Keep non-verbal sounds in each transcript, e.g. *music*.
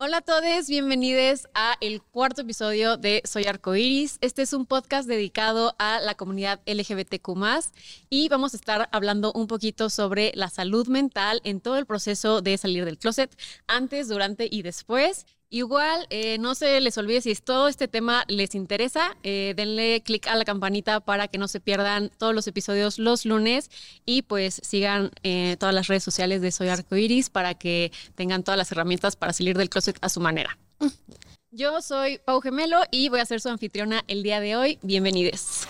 Hola a todos, bienvenidos a el cuarto episodio de Soy Arcoiris. Este es un podcast dedicado a la comunidad LGBTQ y vamos a estar hablando un poquito sobre la salud mental en todo el proceso de salir del closet, antes, durante y después. Igual, eh, no se les olvide si todo este tema les interesa, eh, denle click a la campanita para que no se pierdan todos los episodios los lunes y pues sigan eh, todas las redes sociales de Soy Arcoiris para que tengan todas las herramientas para salir del closet a su manera. Yo soy Pau Gemelo y voy a ser su anfitriona el día de hoy. Bienvenidos.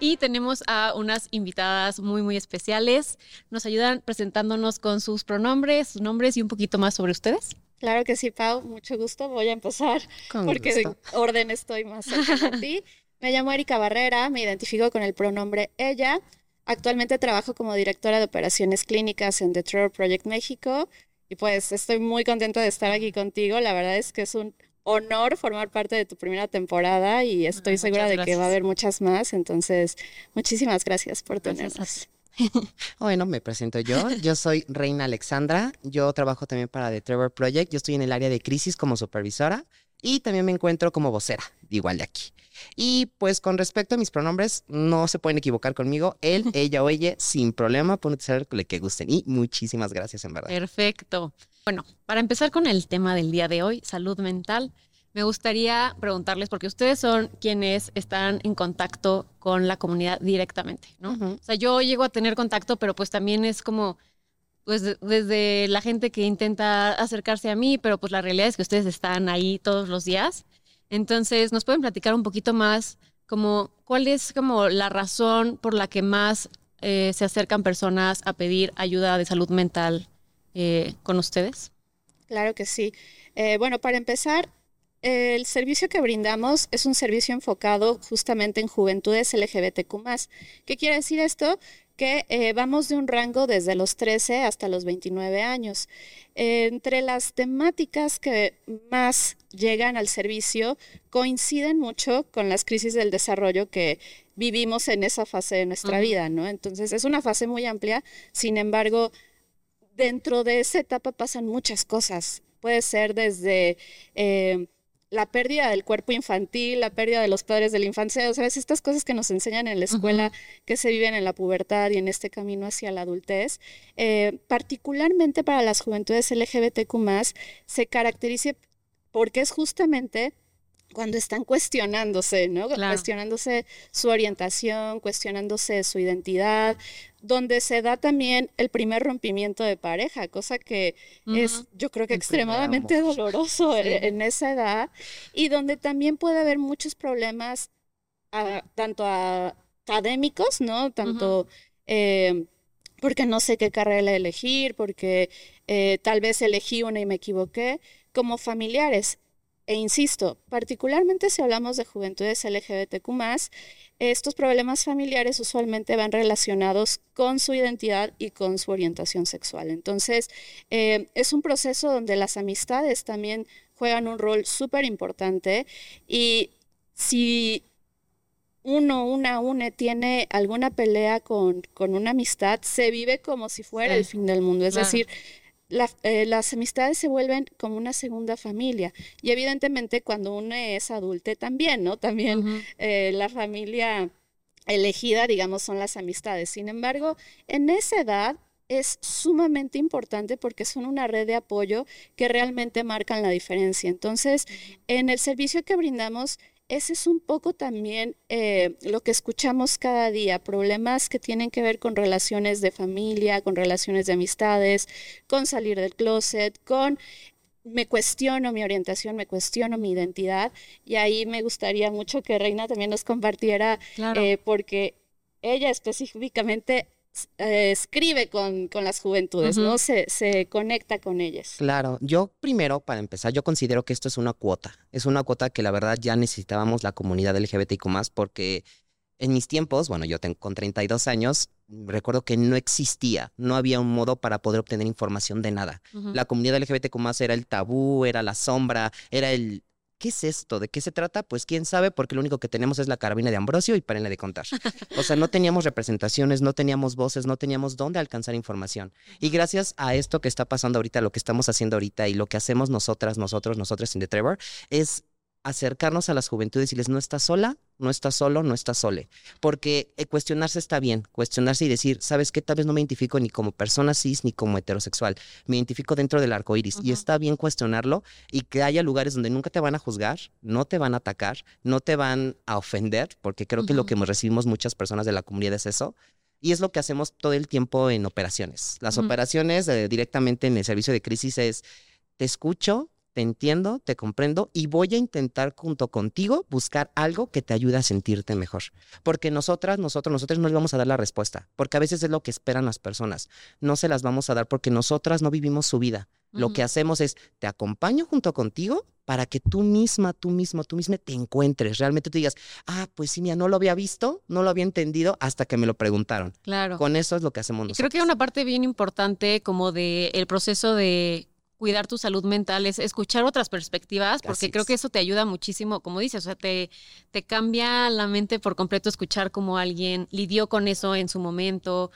Y tenemos a unas invitadas muy, muy especiales. Nos ayudan presentándonos con sus pronombres, sus nombres y un poquito más sobre ustedes. Claro que sí, Pau. Mucho gusto. Voy a empezar porque de orden estoy más cerca de ti. *laughs* Me llamo Erika Barrera, me identifico con el pronombre ella. Actualmente trabajo como directora de operaciones clínicas en The Trevor Project México y pues estoy muy contenta de estar aquí contigo. La verdad es que es un honor formar parte de tu primera temporada y estoy segura de que va a haber muchas más. Entonces, muchísimas gracias por tenernos. *laughs* Bueno, me presento yo. Yo soy Reina Alexandra. Yo trabajo también para The Trevor Project. Yo estoy en el área de crisis como supervisora y también me encuentro como vocera, igual de aquí. Y pues con respecto a mis pronombres, no se pueden equivocar conmigo. Él, *laughs* ella o ella, sin problema, pueden utilizar el que gusten. Y muchísimas gracias, en verdad. Perfecto. Bueno, para empezar con el tema del día de hoy, salud mental, me gustaría preguntarles, porque ustedes son quienes están en contacto con la comunidad directamente, ¿no? O sea, yo llego a tener contacto, pero pues también es como, pues desde la gente que intenta acercarse a mí, pero pues la realidad es que ustedes están ahí todos los días. Entonces, ¿nos pueden platicar un poquito más como cuál es como la razón por la que más eh, se acercan personas a pedir ayuda de salud mental eh, con ustedes? Claro que sí. Eh, bueno, para empezar, el servicio que brindamos es un servicio enfocado justamente en juventudes LGBTQ. ¿Qué quiere decir esto? Que eh, vamos de un rango desde los 13 hasta los 29 años. entre las temáticas que más llegan al servicio coinciden mucho con las crisis del desarrollo que vivimos en esa fase de nuestra vida, ¿no? Entonces es una fase muy amplia, sin embargo, dentro de esa etapa pasan muchas cosas. Puede ser desde eh, la pérdida del cuerpo infantil, la pérdida de los padres de la infancia, o sea, estas cosas que nos enseñan en la escuela, que se viven en la pubertad y en este camino hacia la adultez, eh, particularmente para las juventudes LGBTQ se caracteriza porque es justamente cuando están cuestionándose, ¿no? Cuestionándose su orientación, cuestionándose su identidad, donde se da también el primer rompimiento de pareja, cosa que es yo creo que extremadamente doloroso en, esa edad y donde también puede haber muchos problemas tanto académicos, ¿no? Tanto eh, porque no sé qué carrera elegir, porque eh, tal vez elegí una y me equivoqué, como familiares. E insisto, particularmente si hablamos de juventudes LGBTQ, estos problemas familiares usualmente van relacionados con su identidad y con su orientación sexual. Entonces, eh, es un proceso donde las amistades también juegan un rol súper importante y si uno, una, une tiene alguna pelea con, con una amistad, se vive como si fuera el fin del mundo. Es decir, eh, las amistades se vuelven como una segunda familia. Y evidentemente cuando uno es adulte también, ¿no? También eh, la familia elegida, digamos, son las amistades. Sin embargo, en esa edad es sumamente importante porque son una red de apoyo que realmente marcan la diferencia. Entonces, en el servicio que brindamos ese es un poco también eh, lo que escuchamos cada día, problemas que tienen que ver con relaciones de familia, con relaciones de amistades, con salir del closet, con me cuestiono mi orientación, me cuestiono mi identidad y ahí me gustaría mucho que Reina también nos compartiera, eh, porque ella específicamente eh, escribe con, con, las juventudes, ¿no? Se, se, conecta con ellas. Claro, yo primero, para empezar, yo considero que esto es una cuota. Es una cuota que la verdad ya necesitábamos la comunidad LGBTIQ más porque en mis tiempos, bueno, yo tengo con 32 años, recuerdo que no existía, no había un modo para poder obtener información de nada. La comunidad LGBTQ más era el tabú, era la sombra, era el ¿qué es esto? ¿De qué se trata? Pues quién sabe, porque lo único que tenemos es la carabina de Ambrosio y párenle de contar. O sea, no teníamos representaciones, no teníamos voces, no teníamos dónde alcanzar información. Y gracias a esto que está pasando ahorita, lo que estamos haciendo ahorita y lo que hacemos nosotras, nosotros, nosotros en The Trevor, es acercarnos a las juventudes y decirles, no estás sola, no estás solo, no estás sole. Porque eh, cuestionarse está bien, cuestionarse y decir, ¿sabes qué? Tal vez no me identifico ni como persona cis ni como heterosexual, me identifico dentro del arco iris. Y está bien cuestionarlo y que haya lugares donde nunca te van a juzgar, no te van a atacar, no te van a ofender, porque creo que lo que recibimos muchas personas de la comunidad es eso. Y es lo que hacemos todo el tiempo en operaciones. Las operaciones eh, directamente en el servicio de crisis es, te escucho, te entiendo, te comprendo y voy a intentar junto contigo buscar algo que te ayude a sentirte mejor. Porque nosotras, nosotros, nosotros no les vamos a dar la respuesta, porque a veces es lo que esperan las personas. No se las vamos a dar porque nosotras no vivimos su vida. Lo que hacemos es, te acompaño junto contigo para que tú misma, tú mismo, tú misma te encuentres. Realmente tú digas, ah, pues sí, mira, no lo había visto, no lo había entendido hasta que me lo preguntaron. Claro. Con eso es lo que hacemos nosotros. creo que una parte bien importante como de el proceso de cuidar tu salud mental es escuchar otras perspectivas, porque creo que eso te ayuda muchísimo, como dices, o sea, te, te cambia la mente por completo escuchar cómo alguien lidió con eso en su momento.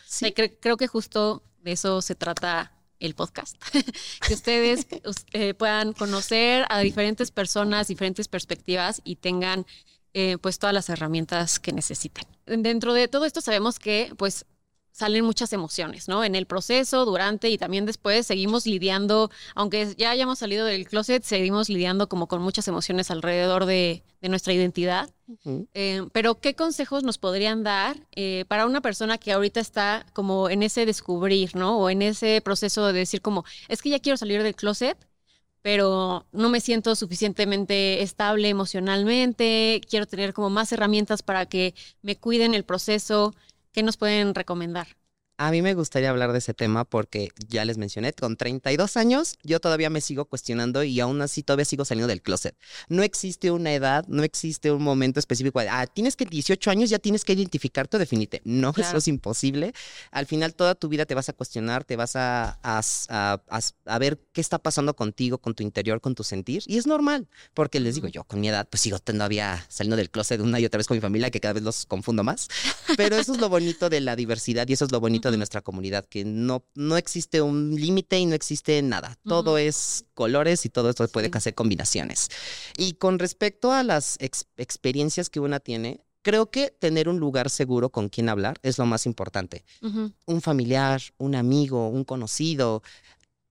creo que justo de eso se trata el podcast, *laughs* que ustedes *laughs* eh, puedan conocer a diferentes personas, diferentes perspectivas y tengan eh, pues todas las herramientas que necesiten. Dentro de todo esto sabemos que pues salen muchas emociones, ¿no? En el proceso, durante y también después seguimos lidiando, aunque ya hayamos salido del closet, seguimos lidiando como con muchas emociones alrededor de, nuestra identidad. Eh, pero, ¿qué consejos nos podrían dar eh, para una persona que ahorita está como en ese descubrir, ¿no? O en ese proceso de decir como, es que ya quiero salir del closet, pero no me siento suficientemente estable emocionalmente, quiero tener como más herramientas para que me cuiden el proceso. ¿Qué nos pueden recomendar? A mí me gustaría hablar de ese tema porque ya les mencioné, con 32 años yo todavía me sigo cuestionando y aún así todavía sigo saliendo del closet. No existe una edad, no existe un momento específico ah, tienes que 18 años ya tienes que identificarte o definirte. No, *laughs* eso es imposible. Al final toda tu vida te vas a cuestionar, te vas a, a, ver qué está pasando contigo, con tu interior, con tu sentir. Y es normal, porque les digo, yo con mi edad pues sigo todavía saliendo del closet una y otra vez con mi familia, que cada vez los confundo más. Pero eso es lo bonito de la diversidad y eso es lo bonito de nuestra comunidad, que no, no existe un límite y no existe nada. Todo es colores y todo esto puede hacer combinaciones. Y con respecto a las experiencias que una tiene, creo que tener un lugar seguro con quien hablar es lo más importante. Un familiar, un amigo, un conocido,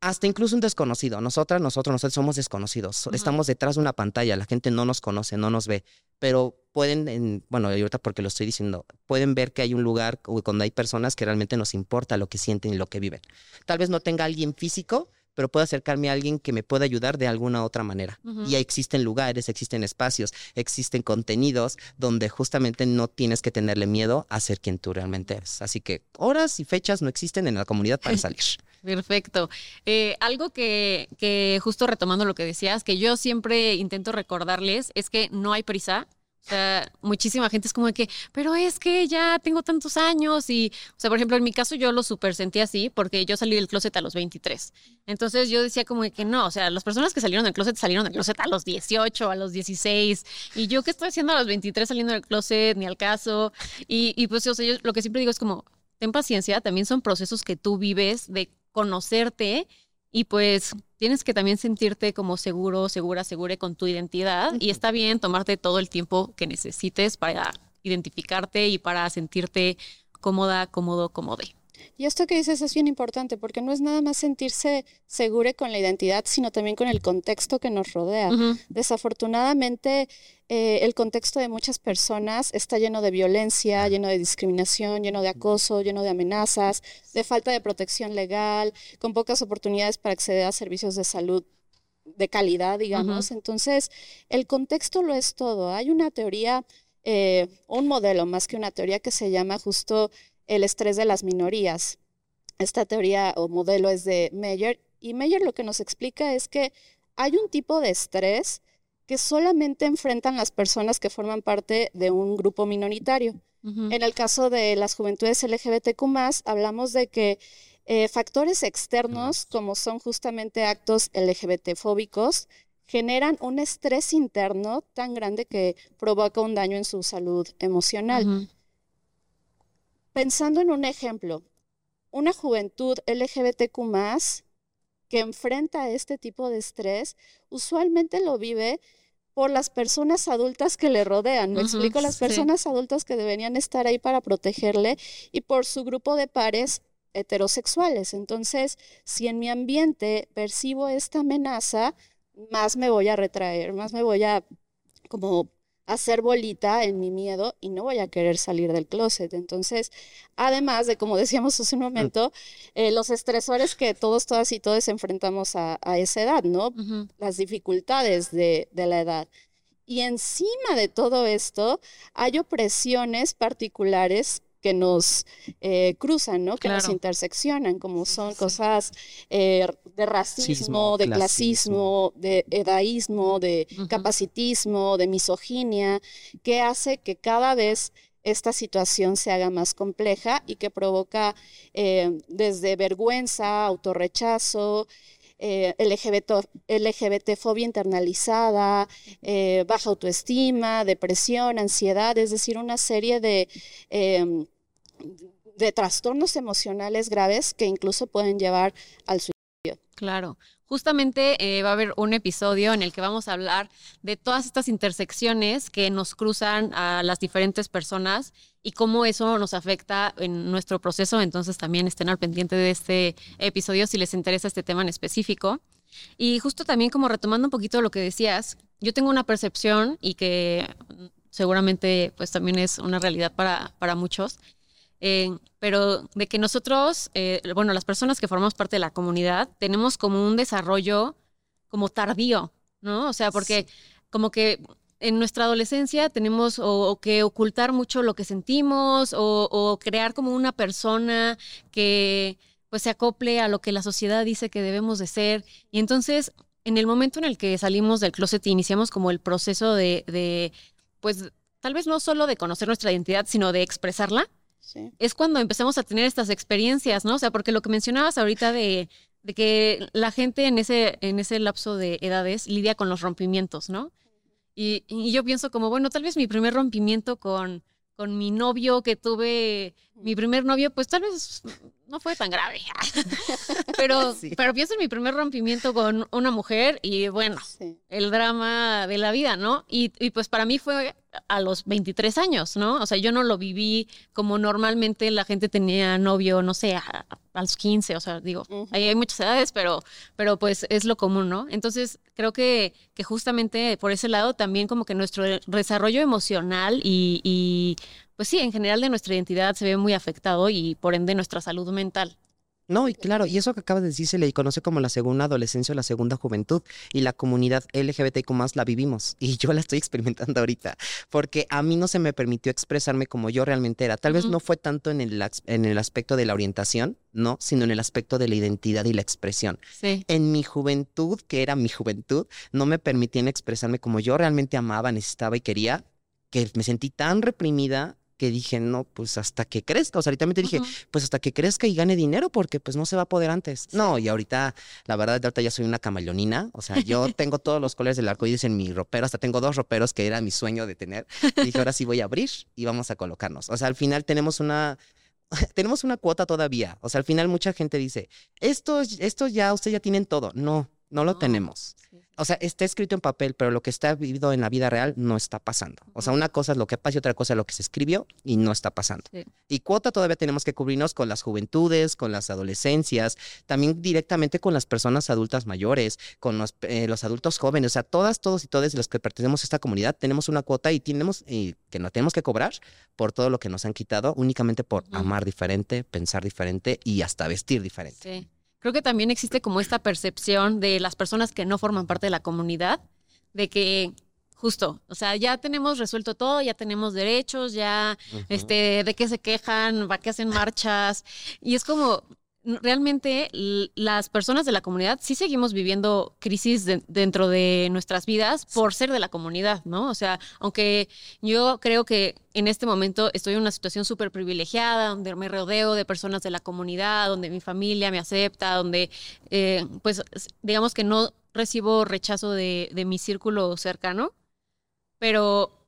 hasta incluso un desconocido. Nosotras, nosotros, nosotros somos desconocidos. Estamos detrás de una pantalla, la gente no nos conoce, no nos ve, pero pueden, bueno, ahorita porque lo estoy diciendo, pueden ver que hay un lugar donde hay personas que realmente nos importa lo que sienten y lo que viven. Tal vez no tenga alguien físico, pero puedo acercarme a alguien que me pueda ayudar de alguna otra manera. Y existen lugares, existen espacios, existen contenidos donde justamente no tienes que tenerle miedo a ser quien tú realmente eres. Así que horas y fechas no existen en la comunidad para *laughs* salir. Perfecto. Eh, algo que, que justo retomando lo que decías, que yo siempre intento recordarles es que no hay prisa o sea, muchísima gente es como que, pero es que ya tengo tantos años y, o sea, por ejemplo, en mi caso yo lo súper sentí así porque yo salí del closet a los 23. Entonces yo decía como que no, o sea, las personas que salieron del closet salieron del closet a los 18, a los 16. Y yo qué estoy haciendo a los 23 saliendo del closet, ni al caso. Y, y pues, o sea, yo lo que siempre digo es como, ten paciencia, también son procesos que tú vives de conocerte y pues tienes que también sentirte como seguro, segura, segura con tu identidad y está bien tomarte todo el tiempo que necesites para identificarte y para sentirte cómoda, cómodo, cómode. Y esto que dices es bien importante porque no es nada más sentirse seguro con la identidad, sino también con el contexto que nos rodea. Desafortunadamente, eh, el contexto de muchas personas está lleno de violencia, lleno de discriminación, lleno de acoso, lleno de amenazas, de falta de protección legal, con pocas oportunidades para acceder a servicios de salud de calidad, digamos. Entonces, el contexto lo es todo. Hay una teoría, eh, un modelo más que una teoría que se llama justo el estrés de las minorías. Esta teoría o modelo es de Meyer y Meyer lo que nos explica es que hay un tipo de estrés que solamente enfrentan las personas que forman parte de un grupo minoritario. En el caso de las juventudes LGBTQ, hablamos de que eh, factores externos, como son justamente actos LGBT fóbicos, generan un estrés interno tan grande que provoca un daño en su salud emocional. Pensando en un ejemplo, una juventud LGBTQ que enfrenta este tipo de estrés, usualmente lo vive por las personas adultas que le rodean. Me explico, las personas adultas que deberían estar ahí para protegerle y por su grupo de pares heterosexuales. Entonces, si en mi ambiente percibo esta amenaza, más me voy a retraer, más me voy a como hacer bolita en mi miedo y no voy a querer salir del closet. Entonces, además de, como decíamos hace un momento, eh, los estresores que todos, todas y todos enfrentamos a, esa edad, ¿no? Las dificultades de, de la edad. Y encima de todo esto, hay opresiones particulares que nos eh, cruzan, ¿no? Que nos interseccionan, como son cosas eh, de racismo, de clasismo, de edaísmo, de capacitismo, de misoginia, que hace que cada vez esta situación se haga más compleja y que provoca eh, desde vergüenza, autorrechazo, LGBT, LGBT, fobia internalizada, baja autoestima, depresión, ansiedad, es decir, una serie de em, de trastornos emocionales graves que incluso pueden llevar al suicidio. Claro. Justamente eh, va a haber un episodio en el que vamos a hablar de todas estas intersecciones que nos cruzan a las diferentes personas y cómo eso nos afecta en nuestro proceso. Entonces también estén al pendiente de este episodio si les interesa este tema en específico. Y justo también como retomando un poquito lo que decías, yo tengo una percepción y que seguramente pues también es una realidad para, para muchos, eh, pero de que nosotros, eh, bueno, las personas que formamos parte de la comunidad, tenemos como un desarrollo como tardío, ¿no? O sea, porque como que en nuestra adolescencia tenemos o, que ocultar mucho lo que sentimos o, o, crear como una persona que pues se acople a lo que la sociedad dice que debemos de ser. Y entonces, en el momento en el que salimos del closet e iniciamos como el proceso de, de pues tal vez no solo de conocer nuestra identidad, sino de expresarla, es cuando empezamos a tener estas experiencias, ¿no? O sea, porque lo que mencionabas ahorita de, que la gente en ese, en ese lapso de edades lidia con los rompimientos, ¿no? Y, y, yo pienso como, bueno, tal vez mi primer rompimiento con, con mi novio que tuve, mi primer novio, pues tal vez no fue tan grave. *laughs* *laughs* pero, pero pienso en mi primer rompimiento con una mujer y bueno, el drama de la vida, ¿no? Y, y, pues para mí fue a los 23 años, ¿no? O sea, yo no lo viví como normalmente la gente tenía novio, no sé, a, los 15, o sea, digo, ahí hay muchas edades, pero, pero pues es lo común, ¿no? Entonces, creo que, que justamente por ese lado también como que nuestro desarrollo emocional y, y pues sí, en general de nuestra identidad se ve muy afectado y por ende nuestra salud mental. No, y claro, y eso que acaba de decir se le conoce como la segunda adolescencia o la segunda juventud, y la comunidad LGBTQ más la vivimos, y yo la estoy experimentando ahorita, porque a mí no se me permitió expresarme como yo realmente era. Tal vez no fue tanto en el, en el aspecto de la orientación, ¿no? Sino en el aspecto de la identidad y la expresión. Sí. En mi juventud, que era mi juventud, no me permitían expresarme como yo realmente amaba, necesitaba y quería, que me sentí tan reprimida que dije, no, pues hasta que crezca. O sea, ahorita dije, pues hasta que crezca y gane dinero, porque pues no se va a poder antes. No, y ahorita, la verdad, ahorita ya soy una camaleonina. O sea, yo *laughs* tengo todos los colores del arco iris en mi ropero, hasta tengo dos roperos que era mi sueño de tener. Y dije, ahora sí voy a abrir y vamos a colocarnos. O sea, al final tenemos una *laughs* tenemos una cuota todavía. O sea, al final mucha gente dice, esto, esto ya, ustedes ya tienen todo. No, no lo tenemos o sea, está escrito en papel, pero lo que está vivido en la vida real no está pasando. O sea, una cosa es lo que pasa y otra cosa es lo que se escribió y no está pasando. Y cuota todavía tenemos que cubrirnos con las juventudes, con las adolescencias, también directamente con las personas adultas mayores, con los, eh, adultos jóvenes. O sea, todas, todos y todas los que pertenecemos a esta comunidad tenemos una cuota y tenemos y que no tenemos que cobrar por todo lo que nos han quitado únicamente por amar diferente, pensar diferente y hasta vestir diferente. Sí creo que también existe como esta percepción de las personas que no forman parte de la comunidad, de que justo, o sea, ya tenemos resuelto todo, ya tenemos derechos, ya, este, de qué se quejan, para qué hacen marchas, y es como, realmente las personas de la comunidad sí seguimos viviendo crisis dentro de nuestras vidas por ser de la comunidad, ¿no? O sea, aunque yo creo que en este momento estoy en una situación súper privilegiada, donde me rodeo de personas de la comunidad, donde mi familia me acepta, donde, eh, pues, digamos que no recibo rechazo de, de mi círculo cercano, pero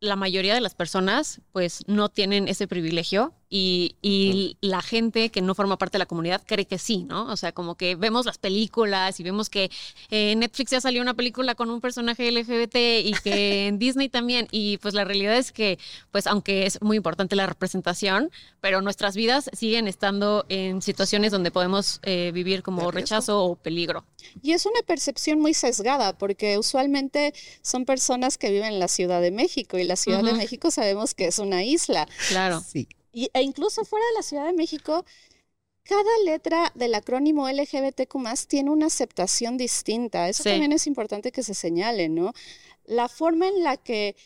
la mayoría de las personas pues no tienen ese privilegio y, y, la gente que no forma parte de la comunidad cree que sí, ¿no? O sea, como que vemos las películas y vemos que en Netflix ya salió una película con un personaje LGBT y que en Disney también. Y pues la realidad es que, pues aunque es muy importante la representación, pero nuestras vidas siguen estando en situaciones donde podemos eh, vivir como rechazo o peligro. Y es una percepción muy sesgada porque usualmente son personas que viven en la Ciudad de México y la Ciudad de México sabemos que es una isla. Claro. Sí. Y, e incluso fuera de la Ciudad de México, cada letra del acrónimo LGBTQ tiene una aceptación distinta. Eso también es importante que se señale, ¿no? La forma en la que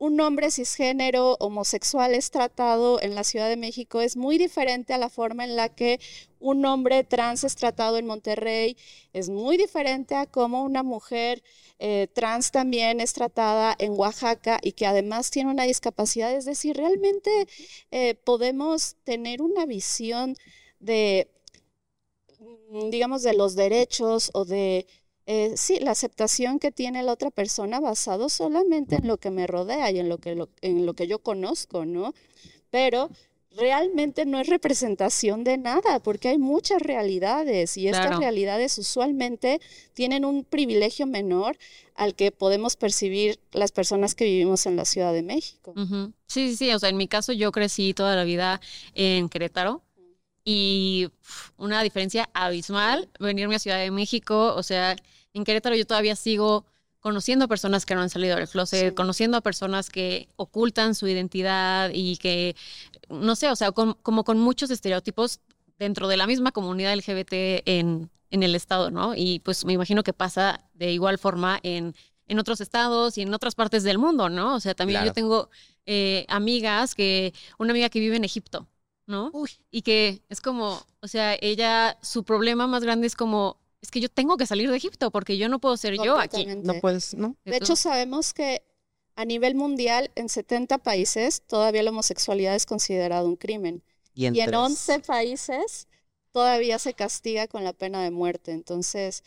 un hombre cisgénero homosexual es tratado en la Ciudad de México es muy diferente a la forma en la que un hombre trans es tratado en Monterrey, es muy diferente a cómo una mujer eh, trans también es tratada en Oaxaca y que además tiene una discapacidad. Es decir, realmente eh, podemos tener una visión de, mm, digamos, de los derechos o de eh, sí, la aceptación que tiene la otra persona basado solamente en lo que me rodea y en lo que, en lo que yo conozco, ¿no? Pero realmente no es representación de nada, porque hay muchas realidades y estas realidades usualmente tienen un privilegio menor al que podemos percibir las personas que vivimos en la Ciudad de México. Sí, sí, sí, o sea, en mi caso yo crecí toda la vida en Querétaro y una diferencia abismal venirme a Ciudad de México, o sea, en Querétaro yo todavía sigo conociendo a personas que no han salido del closet, conociendo a personas que ocultan su identidad y que, no sé, o sea, como con muchos estereotipos dentro de la misma comunidad LGBT en, en el estado, ¿no? Y pues me imagino que pasa de igual forma en, en otros estados y en otras partes del mundo, ¿no? O sea, también yo tengo eh, amigas que, una amiga que vive en Egipto, ¿no? Y que es como, o sea, ella, su problema más grande es como, es que yo tengo que salir de Egipto porque yo no puedo ser yo aquí. No puedes, ¿no? De hecho, sabemos que a nivel mundial, en 70 países, todavía la homosexualidad es considerado un crimen. Y en, y en 11 países todavía se castiga con la pena de muerte. Entonces,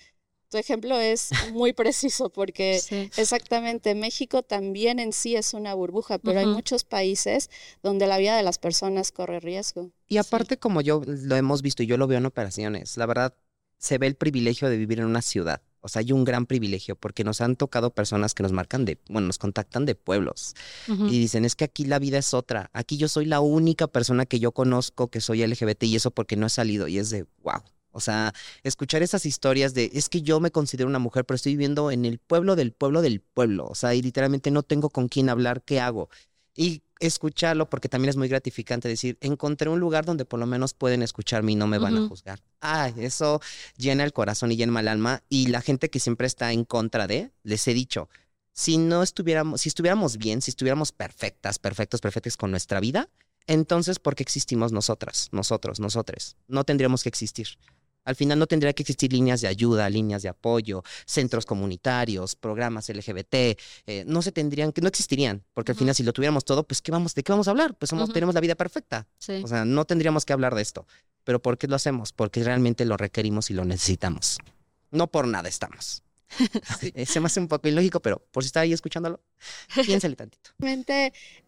tu ejemplo es *laughs* muy preciso porque exactamente México también en sí es una burbuja, pero hay muchos países donde la vida de las personas corre riesgo. Y aparte, como yo lo hemos visto y yo lo veo en operaciones, la verdad, se ve el privilegio de vivir en una ciudad. O sea, hay un gran privilegio porque nos han tocado personas que nos marcan de, bueno, nos contactan de pueblos y dicen, es que aquí la vida es otra. Aquí yo soy la única persona que yo conozco que soy LGBT y eso porque no he salido. Y es de, wow. O sea, escuchar esas historias de, es que yo me considero una mujer, pero estoy viviendo en el pueblo del pueblo del pueblo. O sea, y literalmente no tengo con quién hablar, ¿qué hago? Y escucharlo porque también es muy gratificante decir, encontré un lugar donde por lo menos pueden escucharme y no me van a juzgar. Ay, eso llena el corazón y llena el alma. Y la gente que siempre está en contra de, les he dicho, si no estuviéramos, si estuviéramos bien, si estuviéramos perfectas, perfectos, perfectos con nuestra vida, entonces, ¿por qué existimos nosotras, nosotros, nosotres? No tendríamos que existir. Al final no tendría que existir líneas de ayuda, líneas de apoyo, centros comunitarios, programas LGBT, eh, no se tendrían, que no existirían, porque al final si lo tuviéramos todo, pues ¿qué vamos, ¿de qué vamos a hablar? Pues somos, tenemos la vida perfecta. O sea, no tendríamos que hablar de esto. Pero ¿por qué lo hacemos? Porque realmente lo requerimos y lo necesitamos. No por nada estamos. *laughs* Eh, se me hace un poco ilógico, pero por si está ahí escuchándolo, piénsale tantito. *laughs*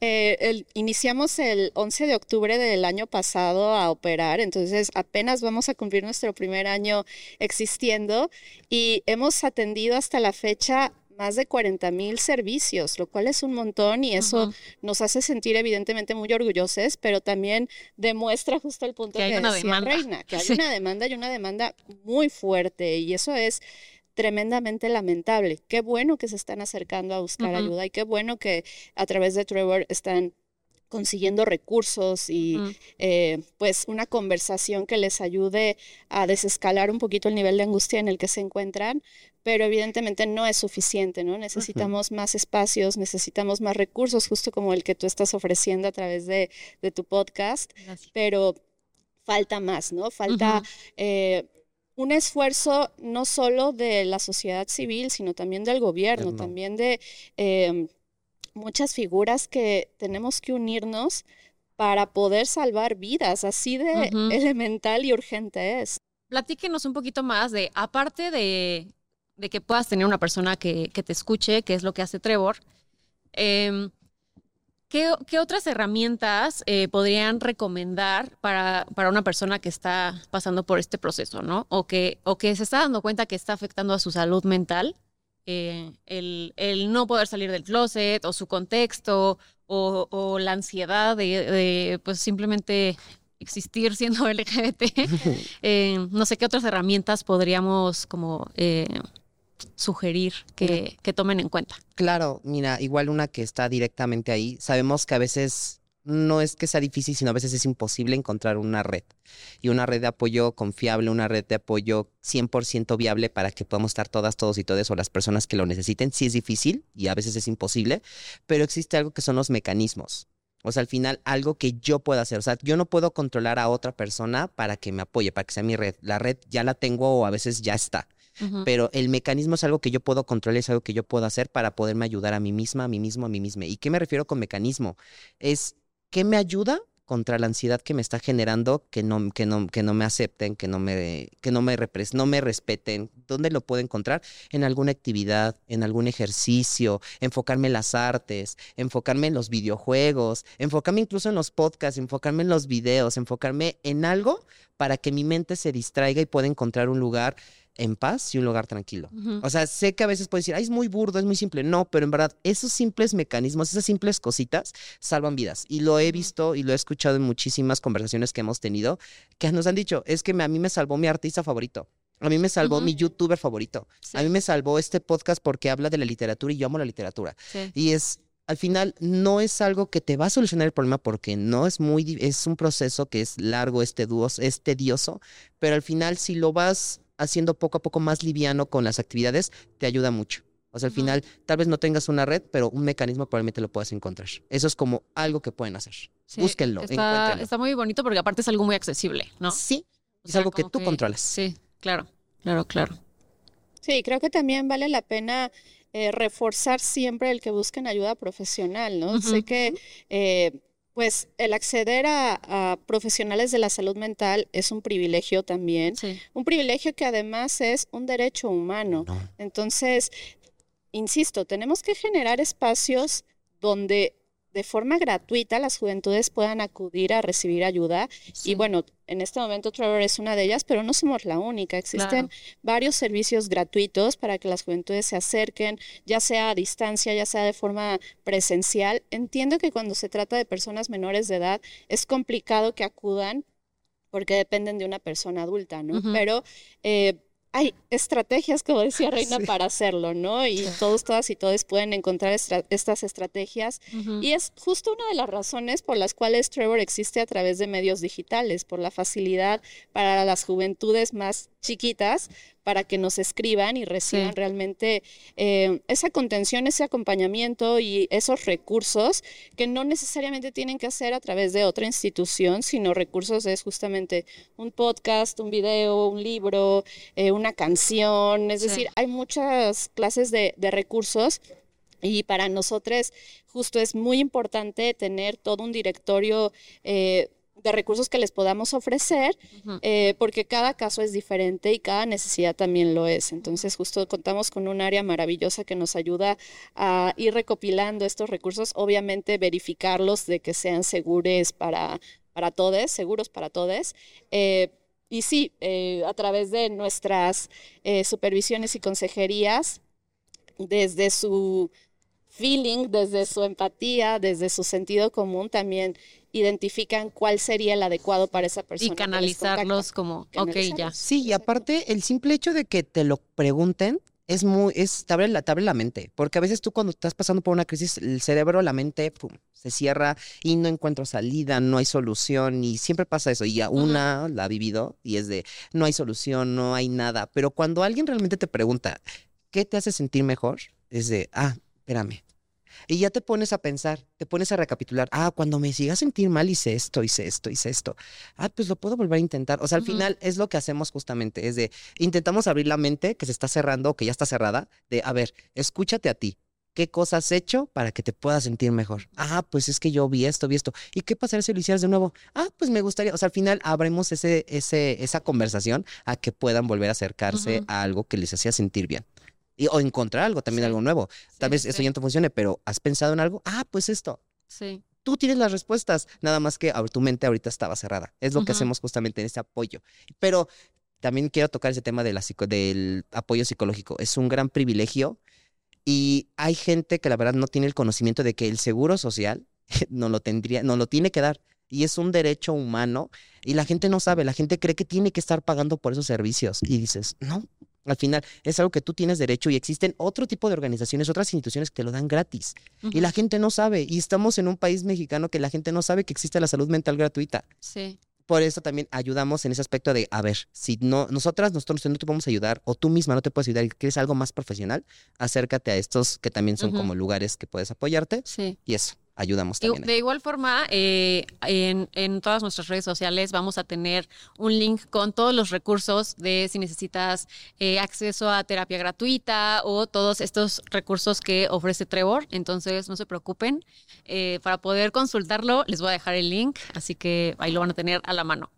Eh, iniciamos el 11 de octubre del año pasado a operar, entonces apenas vamos a cumplir nuestro primer año existiendo y hemos atendido hasta la fecha más de 40 mil servicios, lo cual es un montón y eso nos hace sentir evidentemente muy orgullosos, pero también demuestra justo el punto que, hay una demanda. Reina, que hay una demanda y una demanda muy fuerte y eso es tremendamente lamentable. Qué bueno que se están acercando a buscar ayuda y qué bueno que a través de Trevor están consiguiendo recursos y eh, pues una conversación que les ayude a desescalar un poquito el nivel de angustia en el que se encuentran, pero evidentemente no es suficiente, ¿no? Necesitamos más espacios, necesitamos más recursos, justo como el que tú estás ofreciendo a través de, tu podcast, pero falta más, ¿no? Falta un esfuerzo no solo de la sociedad civil, sino también del gobierno, también de em, muchas figuras que tenemos que unirnos para poder salvar vidas, así de elemental y urgente es. Platíquenos un poquito más de, aparte de de que puedas tener una persona que, que te escuche, que es lo que hace Trevor. Em, ¿qué, qué, otras herramientas eh, podrían recomendar para, para, una persona que está pasando por este proceso, ¿no? O que, o que se está dando cuenta que está afectando a su salud mental, eh, el, el, no poder salir del closet o su contexto o, o la ansiedad de, de, pues simplemente existir siendo *laughs* LGBT. eh, no sé qué otras herramientas podríamos como sugerir que, que, tomen en cuenta. Claro, mira, igual una que está directamente ahí. Sabemos que a veces no es que sea difícil, sino a veces es imposible encontrar una red. Y una red de apoyo confiable, una red de apoyo 100% viable para que podamos estar todas, todos y todas o las personas que lo necesiten. Sí es difícil y a veces es imposible, pero existe algo que son los mecanismos. O sea, al final, algo que yo pueda hacer. O sea, yo no puedo controlar a otra persona para que me apoye, para que sea mi red. La red ya la tengo o a veces ya está. Pero el mecanismo es algo que yo puedo controlar, es algo que yo puedo hacer para poderme ayudar a mí misma, a mí mismo, a mí misma. ¿Y qué me refiero con mecanismo? Es ¿qué me ayuda contra la ansiedad que me está generando que no, que no, que no me acepten, que no me, que no me, repres, no me respeten? ¿Dónde lo puedo encontrar? En alguna actividad, en algún ejercicio, enfocarme en las artes, enfocarme en los videojuegos, enfocarme incluso en los podcasts, enfocarme en los videos, enfocarme en algo para que mi mente se distraiga y pueda encontrar un lugar en paz y un lugar tranquilo. Uh -huh. O sea, sé que a veces puedes decir, ay, es muy burdo, es muy simple. No, pero en verdad, esos simples mecanismos, esas simples cositas salvan vidas. Y lo he visto y lo he escuchado en muchísimas conversaciones que hemos tenido, que nos han dicho, es que a mí me salvó mi artista favorito. A mí me salvó uh -huh. mi youtuber favorito. Sí. A mí me salvó este podcast porque habla de la literatura y yo amo la literatura. Sí. Y es, al final no es algo que te va a solucionar el problema porque no es muy, es un proceso que es largo, es, teduoso, es tedioso, pero al final si lo vas haciendo poco a poco más liviano con las actividades, te ayuda mucho. O sea, al final, tal vez no tengas una red, pero un mecanismo probablemente lo puedas encontrar. Eso es como algo que pueden hacer. Sí, Búsquenlo, está, está, muy bonito porque aparte es algo muy accesible, ¿no? Sí, o es sea, algo que tú que, controlas. Sí, claro, claro, claro. Sí, creo que también vale la pena eh, reforzar siempre el que busquen ayuda profesional, ¿no? Uh -huh. Sé que... Eh, pues el acceder a, a, profesionales de la salud mental es un privilegio también, sí. un privilegio que además es un derecho humano. No. Entonces, insisto, tenemos que generar espacios donde de forma gratuita las juventudes puedan acudir a recibir ayuda. Sí. Y bueno, en este momento Trevor es una de ellas, pero no somos la única. Existen claro. varios servicios gratuitos para que las juventudes se acerquen, ya sea a distancia, ya sea de forma presencial. Entiendo que cuando se trata de personas menores de edad es complicado que acudan porque dependen de una persona adulta, ¿no? Uh -huh. Pero eh, hay estrategias, como decía Reina, sí. para hacerlo, ¿no? Y todos, todas y todos pueden encontrar estra estas estrategias. Uh -huh. Y es justo una de las razones por las cuales Trevor existe a través de medios digitales, por la facilidad para las juventudes más chiquitas para que nos escriban y reciban sí. realmente eh, esa contención, ese acompañamiento y esos recursos que no necesariamente tienen que hacer a través de otra institución, sino recursos es justamente un podcast, un video, un libro, eh, una canción, es sí. decir, hay muchas clases de, de recursos y para nosotros justo es muy importante tener todo un directorio eh, de recursos que les podamos ofrecer, uh -huh. eh, porque cada caso es diferente y cada necesidad también lo es. Entonces, justo contamos con un área maravillosa que nos ayuda a ir recopilando estos recursos, obviamente verificarlos de que sean seguros para, para todos, seguros para todos. Eh, y sí, eh, a través de nuestras supervisiones y consejerías, desde su feeling, desde su empatía, desde su sentido común, también identifican cuál sería el adecuado para esa persona. Y canalizarlos como, ok, ya. Sí, y aparte, el simple hecho de que te lo pregunten es muy, es, te abre, la, te abre la mente, porque a veces tú cuando estás pasando por una crisis, el cerebro, la mente, pum, se cierra y no encuentro salida, no hay solución y siempre pasa eso y a una uh -huh. la ha vivido y es de, no hay solución, no hay nada, pero cuando alguien realmente te pregunta, ¿qué te hace sentir mejor? Es de, ah, espérame, y ya te pones a pensar, te pones a recapitular, ah, cuando me siga a sentir mal hice esto, hice esto, hice esto. Ah, pues lo puedo volver a intentar. O sea, al uh -huh. final es lo que hacemos justamente, es de, intentamos abrir la mente que se está cerrando o que ya está cerrada, de, a ver, escúchate a ti. ¿Qué cosas has hecho para que te puedas sentir mejor? Ah, pues es que yo vi esto, vi esto. ¿Y qué pasaría si lo hicieras de nuevo? Ah, pues me gustaría. O sea, al final abrimos ese, ese, esa conversación a que puedan volver a acercarse uh -huh. a algo que les hacía sentir bien. Y, o encontrar algo, también Sí. algo nuevo. Tal vez sí, esto sí. ya no te funcione, pero ¿has pensado en algo? Ah, pues esto. Sí. Tú tienes las respuestas, nada más que tu mente ahorita estaba cerrada. Es lo que Ujú. hacemos justamente en este apoyo. Pero también quiero tocar ese tema de la psico- del apoyo psicológico. Es un gran privilegio y hay gente que la verdad no tiene el conocimiento de que el seguro social *laughs* no lo tendría, no lo tiene que dar. Y es un derecho humano y la gente no sabe, la gente cree que tiene que estar pagando por esos servicios y dices, no, al final es algo que tú tienes derecho y existen otro tipo de organizaciones, otras instituciones que te lo dan gratis. Y la gente no sabe. Y estamos en un país mexicano que la gente no sabe que existe la salud mental gratuita. Sí. Por eso también ayudamos en ese aspecto de, a ver, si no, nosotras, nosotros no te podemos ayudar o tú misma no te puedes ayudar y quieres algo más profesional, acércate a estos que también son como lugares que puedes apoyarte Sí. y eso, ayudamos también. de igual forma, eh, en, en todas nuestras redes sociales vamos a tener un link con todos los recursos de si necesitas eh, acceso a terapia gratuita o todos estos recursos que ofrece Trevor. Entonces, no se preocupen. Eh, para poder consultarlo, les voy a dejar el link, así que ahí lo van a tener a la mano.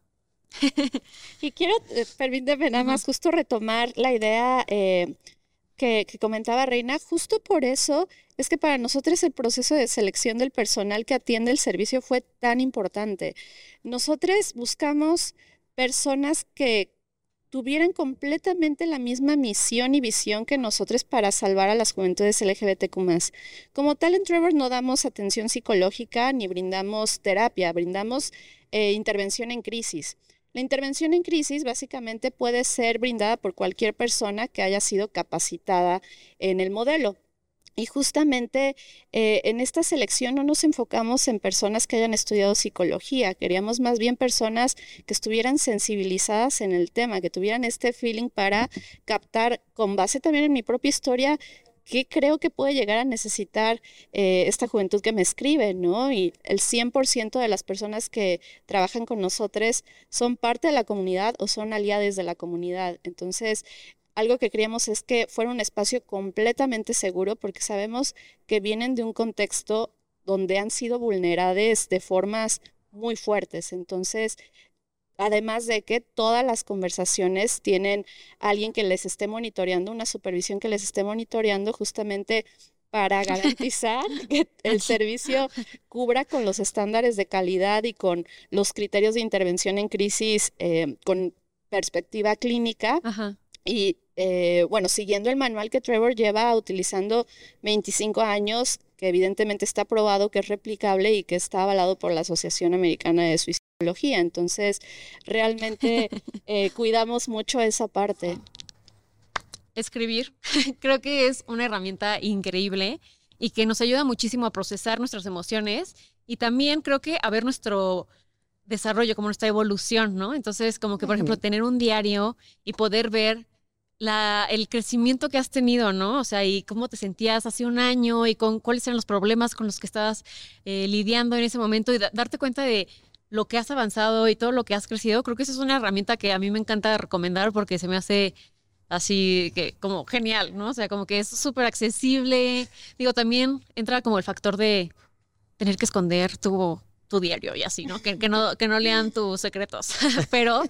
*laughs* Y quiero, eh, permíteme nada más justo retomar la idea eh, que, comentaba Reina. Justo por eso es que para nosotros el proceso de selección del personal que atiende el servicio fue tan importante. Nosotros buscamos personas que tuvieran completamente la misma misión y visión que nosotros para salvar a las juventudes LGBTQ+. Como tal, en Trevor no damos atención psicológica ni brindamos terapia, brindamos eh, intervención en crisis. La intervención en crisis básicamente puede ser brindada por cualquier persona que haya sido capacitada en el modelo. Y justamente eh, en esta selección no nos enfocamos en personas que hayan estudiado psicología, queríamos más bien personas que estuvieran sensibilizadas en el tema, que tuvieran este feeling para captar, con base también en mi propia historia, qué creo que puede llegar a necesitar eh, esta juventud que me escribe, ¿no? Y el 100% de las personas que trabajan con nosotros son parte de la comunidad o son aliados de la comunidad. Entonces, algo que queríamos es que fuera un espacio completamente seguro porque sabemos que vienen de un contexto donde han sido vulneradas de formas muy fuertes. Entonces, además de que todas las conversaciones tienen alguien que les esté monitoreando, una supervisión que les esté monitoreando justamente para garantizar *laughs* que el servicio cubra con los estándares de calidad y con los criterios de intervención en crisis eh, con perspectiva clínica. Ajá. Y eh, bueno, siguiendo el manual que Trevor lleva utilizando 25 años, que evidentemente está probado que es replicable y que está avalado por la Asociación Americana de Suicidología. Entonces, realmente *laughs* eh, cuidamos mucho esa parte. Escribir, *laughs* creo que es una herramienta increíble y que nos ayuda muchísimo a procesar nuestras emociones y también creo que a ver nuestro desarrollo, como nuestra evolución, ¿no? Entonces, como que, por ejemplo, tener un diario y poder ver la, el crecimiento que has tenido, ¿no? O sea, y cómo te sentías hace un año y con cuáles eran los problemas con los que estabas eh, lidiando en ese momento y da- darte cuenta de lo que has avanzado y todo lo que has crecido. Creo que esa es una herramienta que a mí me encanta recomendar porque se me hace así que como genial, ¿no? O sea, como que es súper accesible. Digo, también entra como el factor de tener que esconder tu, tu diario y así, ¿no? Que, que no, que no lean tus secretos. *laughs* pero,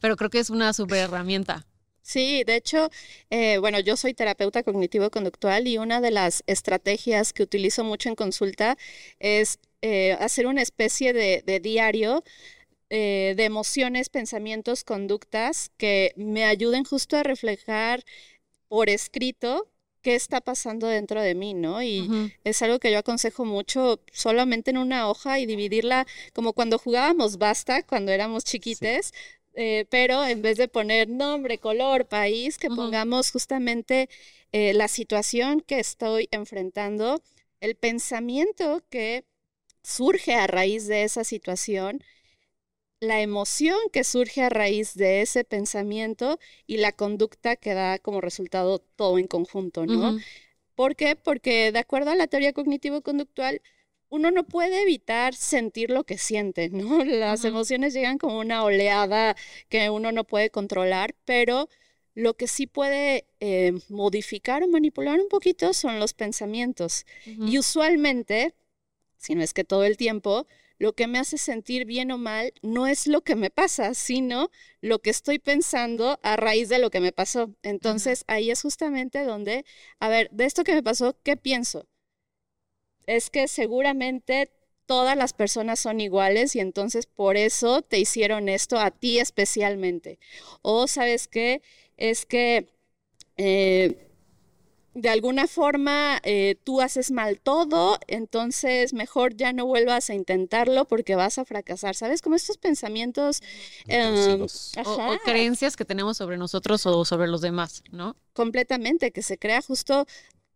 pero creo que es una súper herramienta. Sí, de hecho, eh, bueno, yo soy terapeuta cognitivo-conductual y una de las estrategias que utilizo mucho en consulta es eh, hacer una especie de, de diario eh, de emociones, pensamientos, conductas que me ayuden justo a reflejar por escrito qué está pasando dentro de mí, ¿no? Y es algo que yo aconsejo mucho solamente en una hoja y dividirla como cuando jugábamos basta, cuando éramos chiquites, eh, pero en vez de poner nombre, color, país, que pongamos justamente eh, la situación que estoy enfrentando, el pensamiento que surge a raíz de esa situación, la emoción que surge a raíz de ese pensamiento y la conducta que da como resultado todo en conjunto, ¿no? Ujú. ¿Por qué? Porque de acuerdo a la teoría cognitivo-conductual, uno no puede evitar sentir lo que siente, ¿no? *laughs* Las emociones llegan como una oleada que uno no puede controlar, pero lo que sí puede eh, modificar o manipular un poquito son los pensamientos. Y usualmente, si no es que todo el tiempo, lo que me hace sentir bien o mal no es lo que me pasa, sino lo que estoy pensando a raíz de lo que me pasó. Entonces, ahí es justamente donde, a ver, de esto que me pasó, ¿qué pienso? Es que seguramente todas las personas son iguales y entonces por eso te hicieron esto a ti especialmente. O sabes qué, es que... Eh, de alguna forma eh, tú haces mal todo, entonces mejor ya no vuelvas a intentarlo porque vas a fracasar. ¿Sabes? Como estos pensamientos em, o, creencias que tenemos sobre nosotros o sobre los demás, ¿no? Completamente, que se crea justo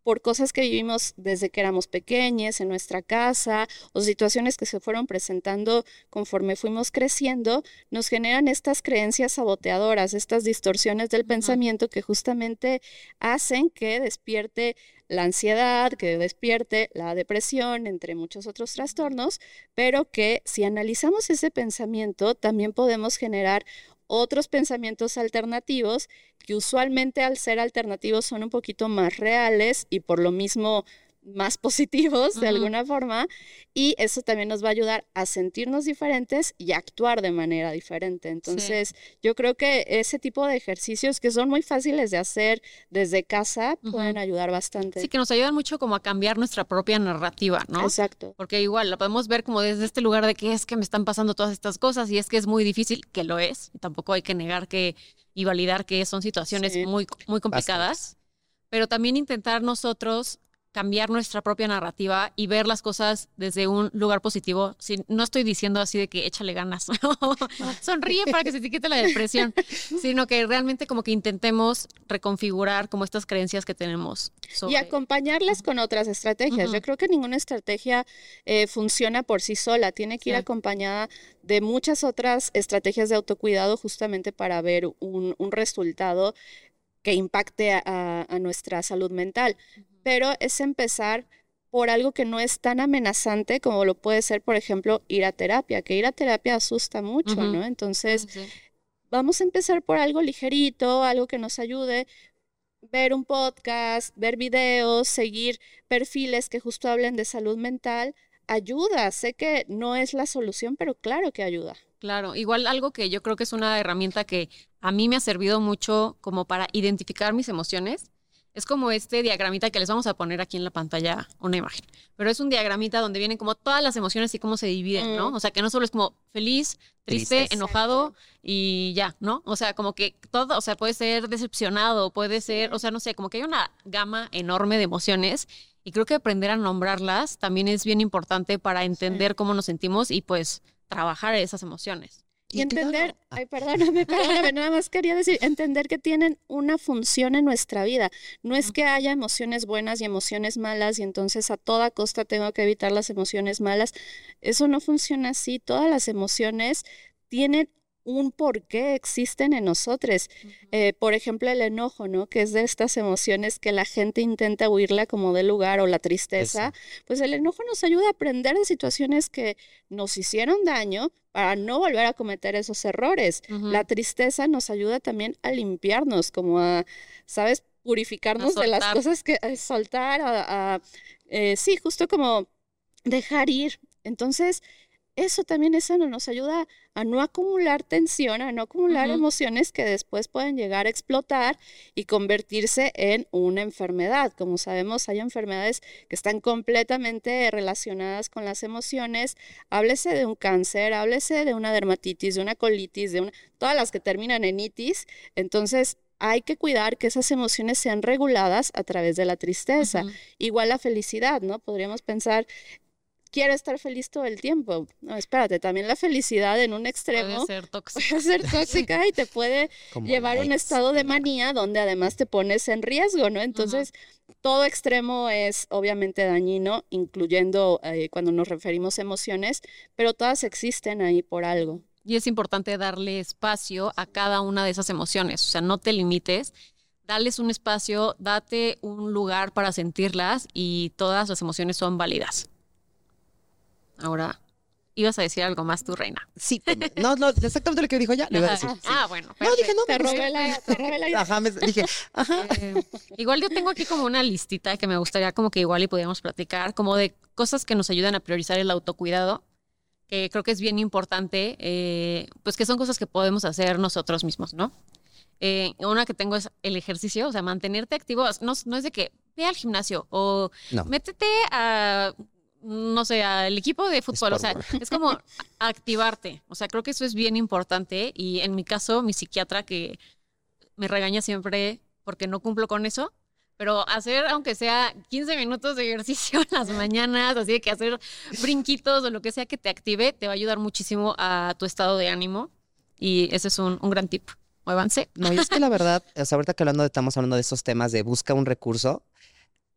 por cosas que vivimos desde que éramos pequeños en nuestra casa o situaciones que se fueron presentando conforme fuimos creciendo, nos generan estas creencias saboteadoras, estas distorsiones del pensamiento que justamente hacen que despierte la ansiedad, que despierte la depresión, entre muchos otros trastornos, pero que si analizamos ese pensamiento, también podemos generar otros pensamientos alternativos que usualmente al ser alternativos son un poquito más reales y por lo mismo más positivos de alguna forma y eso también nos va a ayudar a sentirnos diferentes y actuar de manera diferente. Entonces, yo creo que ese tipo de ejercicios que son muy fáciles de hacer desde casa pueden ayudar bastante. Sí, que nos ayudan mucho como a cambiar nuestra propia narrativa, ¿no? Exacto. Porque igual lo podemos ver como desde este lugar de que es que me están pasando todas estas cosas y es que es muy difícil, que lo es, y tampoco hay que negar que y validar que son situaciones muy, muy complicadas. Pero también intentar nosotros cambiar nuestra propia narrativa y ver las cosas desde un lugar positivo. no estoy diciendo así de que échale ganas, *laughs* sonríe para que se te quite la depresión, *laughs* sino que realmente como que intentemos reconfigurar como estas creencias que tenemos. Y acompañarlas con otras estrategias. Yo creo que ninguna estrategia eh, funciona por sí sola, tiene que ir acompañada de muchas otras estrategias de autocuidado justamente para ver un, resultado que impacte a, a nuestra salud mental pero es empezar por algo que no es tan amenazante como lo puede ser, por ejemplo, ir a terapia, que ir a terapia asusta mucho, ¿no? Entonces, vamos a empezar por algo ligerito, algo que nos ayude, ver un podcast, ver videos, seguir perfiles que justo hablen de salud mental, ayuda. Sé que no es la solución, pero claro que ayuda. Claro, igual algo que yo creo que es una herramienta que a mí me ha servido mucho como para identificar mis emociones es como este diagramita que les vamos a poner aquí en la pantalla una imagen. Pero es un diagramita donde vienen como todas las emociones y cómo se dividen, ¿no? Mm. O sea, que no solo es como feliz, triste, enojado y ya, ¿no? O sea, como que todo, o sea, puede ser decepcionado, puede ser, o sea, no sé, como que hay una gama enorme de emociones y creo que aprender a nombrarlas también es bien importante para entender cómo nos sentimos y pues trabajar esas emociones. Y, entender, ah. *laughs* ay, perdóname, perdóname, nada más quería decir, entender que tienen una función en nuestra vida. No es que haya emociones buenas y emociones malas y entonces a toda costa tengo que evitar las emociones malas. Eso no funciona así. Todas las emociones tienen un por qué existen en nosotros. Eh, por ejemplo, el enojo, ¿no? Que es de estas emociones que la gente intenta huirla como del lugar o la tristeza. Pues el enojo nos ayuda a aprender de situaciones que nos hicieron daño para no volver a cometer esos errores. La tristeza nos ayuda también a limpiarnos, como a, ¿sabes? Purificarnos de las cosas que soltar, a, eh, sí, justo como dejar ir. Entonces, eso también eso nos ayuda a no acumular tensión, a no acumular emociones que después pueden llegar a explotar y convertirse en una enfermedad. Como sabemos, hay enfermedades que están completamente relacionadas con las emociones. Háblese de un cáncer, háblese de una dermatitis, de una colitis, de una, todas las que terminan en itis. Entonces, hay que cuidar que esas emociones sean reguladas a través de la tristeza. Igual la felicidad, ¿no? Podríamos pensar quiero estar feliz todo el tiempo. No, espérate, también la felicidad en un extremo puede ser tóxica, puede ser tóxica y te puede *laughs* llevar a un estado de manía donde además te pones en riesgo, ¿no? Entonces, todo extremo es obviamente dañino, incluyendo eh, cuando nos referimos a emociones, pero todas existen ahí por algo. Y es importante darle espacio a cada una de esas emociones, o sea, no te limites dales un espacio, date un lugar para sentirlas y todas las emociones son válidas. Ahora, ibas a decir algo más tu reina. Sí, pues, no, no, exactamente lo que dijo ya. Ah, bueno. No, dije no. Te robé la, te Ajá, me, dije, ajá. Eh, igual yo tengo aquí como una listita que me gustaría como que igual y podíamos platicar, como de cosas que nos ayudan a priorizar el autocuidado. que creo que es bien importante, eh, pues que son cosas que podemos hacer nosotros mismos, ¿no? Eh, una que tengo es el ejercicio, o sea, mantenerte activo. No, no es de que ve al gimnasio o No. métete a, no sé, al equipo de fútbol. O sea, es como activarte. O sea, creo que eso es bien importante. Y en mi caso, mi psiquiatra que me regaña siempre porque no cumplo con eso. Pero hacer, aunque sea 15 minutos de ejercicio en las mañanas, así de que hacer brinquitos o lo que sea que te active, te va a ayudar muchísimo a tu estado de ánimo. Y ese es un, un gran tip. Muévanse. No, y es que la verdad, o sea, ahorita que hablando, estamos hablando de esos temas de busca un recurso,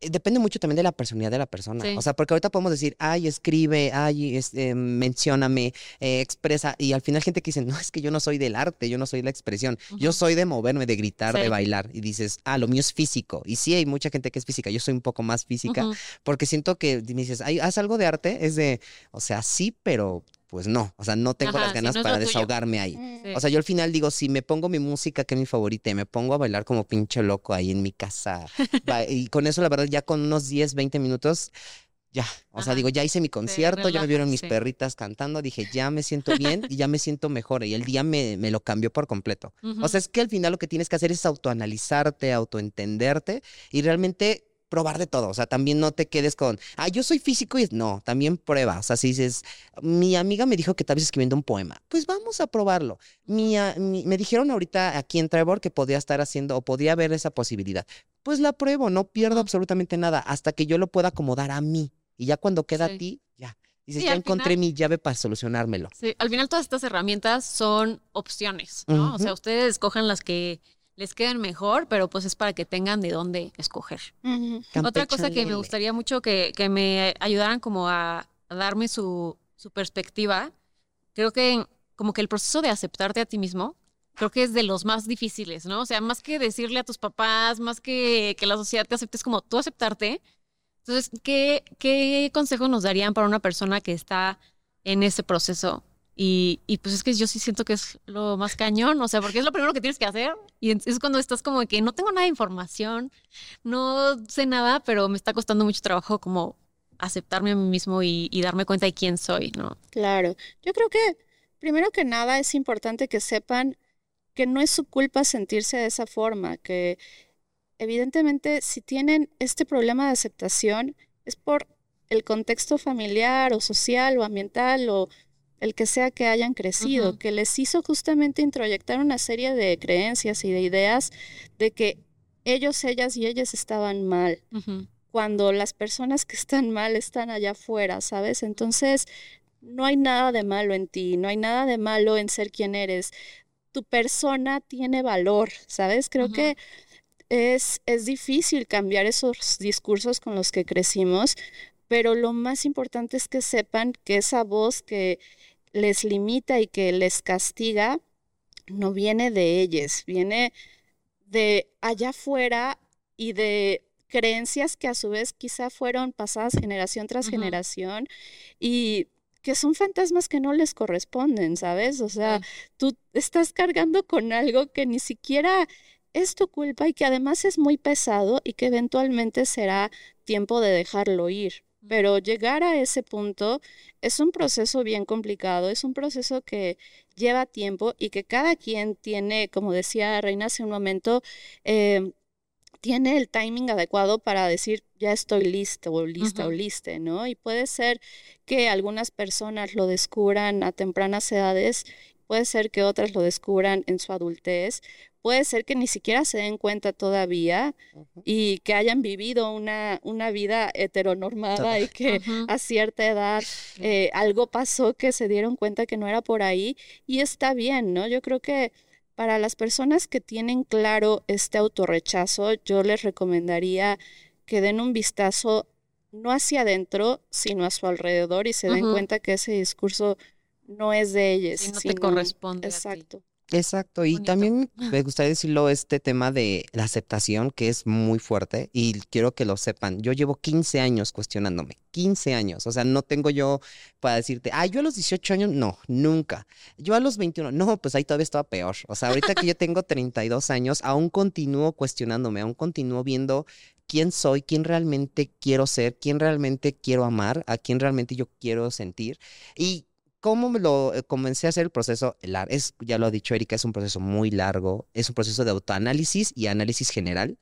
depende mucho también de la personalidad de la persona. Sí. O sea, porque ahorita podemos decir, ay, escribe, ay, este, mencióname, eh, expresa, y al final gente que dice, no, es que yo no soy del arte, yo no soy la expresión, yo soy de moverme, de gritar, Sí. de bailar, y dices, ah, lo mío es físico. Y sí, hay mucha gente que es física, yo soy un poco más física, porque siento que me dices, ay, haz algo de arte, es de, o sea, sí, pero pues no, o sea, no tengo Ajá, las ganas no para desahogarme ahí. Mm. Sí. O sea, yo al final digo, si me pongo mi música, que es mi favorita, y me pongo a bailar como pinche loco ahí en mi casa, *laughs* va- y con eso, la verdad, ya con unos 10, 20 minutos, ya. O sea, digo, ya hice mi concierto, ya me vieron mis sí. perritas cantando, dije, ya me siento bien y ya me siento mejor. Y el día me, me lo cambió por completo. O sea, es que al final lo que tienes que hacer es autoanalizarte, autoentenderte y realmente probar de todo. O sea, también no te quedes con, ah, yo soy físico y no, también prueba. O sea, si dices, mi amiga me dijo que vez escribiendo un poema, pues vamos a probarlo. Mi, a- mi- me dijeron ahorita aquí en Trevor que podía estar haciendo o podía haber esa posibilidad. Pues la pruebo, no pierdo Ujú. absolutamente nada hasta que yo lo pueda acomodar a mí. Y ya cuando queda Sí. a ti, ya. Dices, Sí, ya encontré final- mi llave para solucionármelo. Sí, al final todas estas herramientas son opciones, ¿no? O sea, ustedes escojan las que les queden mejor, pero pues es para que tengan de dónde escoger. Otra cosa que me gustaría mucho que, que me ayudaran como a, a darme su, su perspectiva, creo que como que el proceso de aceptarte a ti mismo, creo que es de los más difíciles, ¿no? O sea, más que decirle a tus papás, más que que la sociedad te acepte, es como tú aceptarte. Entonces, ¿qué, qué consejo nos darían para una persona que está en ese proceso? Y, y pues es que yo sí siento que es lo más cañón, o sea, porque es lo primero que tienes que hacer. Y es cuando estás como que no tengo nada de información, no sé nada, pero me está costando mucho trabajo como aceptarme a mí mismo y, y darme cuenta de quién soy, ¿no? Claro, yo creo que primero que nada es importante que sepan que no es su culpa sentirse de esa forma, que evidentemente si tienen este problema de aceptación es por el contexto familiar o social o ambiental o el que sea que hayan crecido, que les hizo justamente introyectar una serie de creencias y de ideas de que ellos, ellas y ellas estaban mal cuando las personas que están mal están allá afuera, ¿sabes? Entonces, no hay nada de malo en ti, no hay nada de malo en ser quien eres. Tu persona tiene valor, ¿sabes? Creo que es, es difícil cambiar esos discursos con los que crecimos, pero lo más importante es que sepan que esa voz que les limita y que les castiga no viene de ellos, viene de allá afuera y de creencias que a su vez quizá fueron pasadas generación tras generación y que son fantasmas que no les corresponden, ¿sabes? O sea, tú estás cargando con algo que ni siquiera es tu culpa y que además es muy pesado y que eventualmente será tiempo de dejarlo ir. Pero llegar a ese punto es un proceso bien complicado, es un proceso que lleva tiempo y que cada quien tiene, como decía Reina hace un momento, eh, tiene el timing adecuado para decir, ya estoy listo o lista o liste, ¿no? Y puede ser que algunas personas lo descubran a tempranas edades, puede ser que otras lo descubran en su adultez, puede ser que ni siquiera se den cuenta todavía y que hayan vivido una, una vida heteronormada y *laughs* que a cierta edad eh, algo pasó que se dieron cuenta que no era por ahí y está bien, ¿no? Yo creo que para las personas que tienen claro este autorrechazo, yo les recomendaría que den un vistazo no hacia adentro, sino a su alrededor y se den cuenta que ese discurso no es de ellos. No te sino- corresponde a ti. Exacto. Y Bonito. también *laughs* me gustaría decirlo este tema de la aceptación, que es muy fuerte, y quiero que lo sepan. Yo llevo 15 años cuestionándome, 15 años, o sea, no tengo yo para decirte, ah, yo a los 18 años, no, nunca. Yo a los 21, no, pues ahí todavía estaba peor. O sea, ahorita que yo *laughs* tengo 32 años, aún continúo cuestionándome, aún continúo viendo quién soy, quién realmente quiero ser, quién realmente quiero amar, a quién realmente yo quiero sentir. Y ¿Cómo me lo eh, comencé a hacer el proceso? Es, ya lo ha dicho Erika, es un proceso muy largo, es un proceso de autoanálisis y análisis general,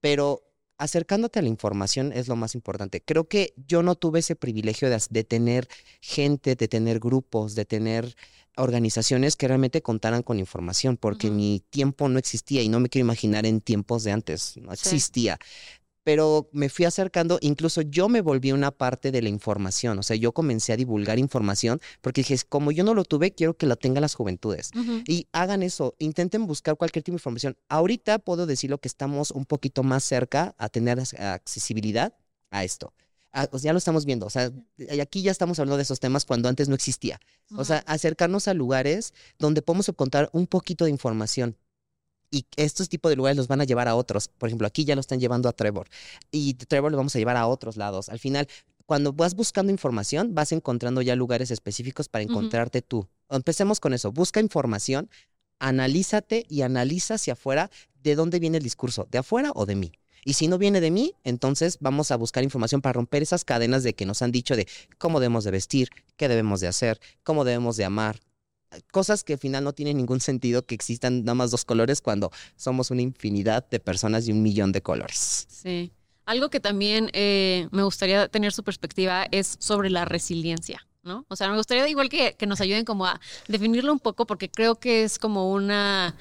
pero acercándote a la información es lo más importante. Creo que yo no tuve ese privilegio de, de tener gente, de tener grupos, de tener organizaciones que realmente contaran con información, porque mi tiempo no existía y no me quiero imaginar en tiempos de antes, no existía pero me fui acercando, incluso yo me volví una parte de la información, o sea, yo comencé a divulgar información porque dije, como yo no lo tuve, quiero que la tengan las juventudes. Y hagan eso, intenten buscar cualquier tipo de información. Ahorita puedo decirlo que estamos un poquito más cerca a tener accesibilidad a esto. Ah, ya lo estamos viendo, o sea, aquí ya estamos hablando de esos temas cuando antes no existía. O sea, acercarnos a lugares donde podemos contar un poquito de información y estos tipos de lugares los van a llevar a otros. Por ejemplo, aquí ya lo están llevando a Trevor y Trevor lo vamos a llevar a otros lados. Al final, cuando vas buscando información, vas encontrando ya lugares específicos para encontrarte tú. Empecemos con eso. Busca información, analízate y analiza hacia afuera de dónde viene el discurso, de afuera o de mí. Y si no viene de mí, entonces vamos a buscar información para romper esas cadenas de que nos han dicho de cómo debemos de vestir, qué debemos de hacer, cómo debemos de amar, cosas que al final no tienen ningún sentido que existan nada más dos colores cuando somos una infinidad de personas y un millón de colores. Sí. Algo que también eh, me gustaría tener su perspectiva es sobre la resiliencia, ¿no? O sea, me gustaría igual que, que nos ayuden como a definirlo un poco porque creo que es como una,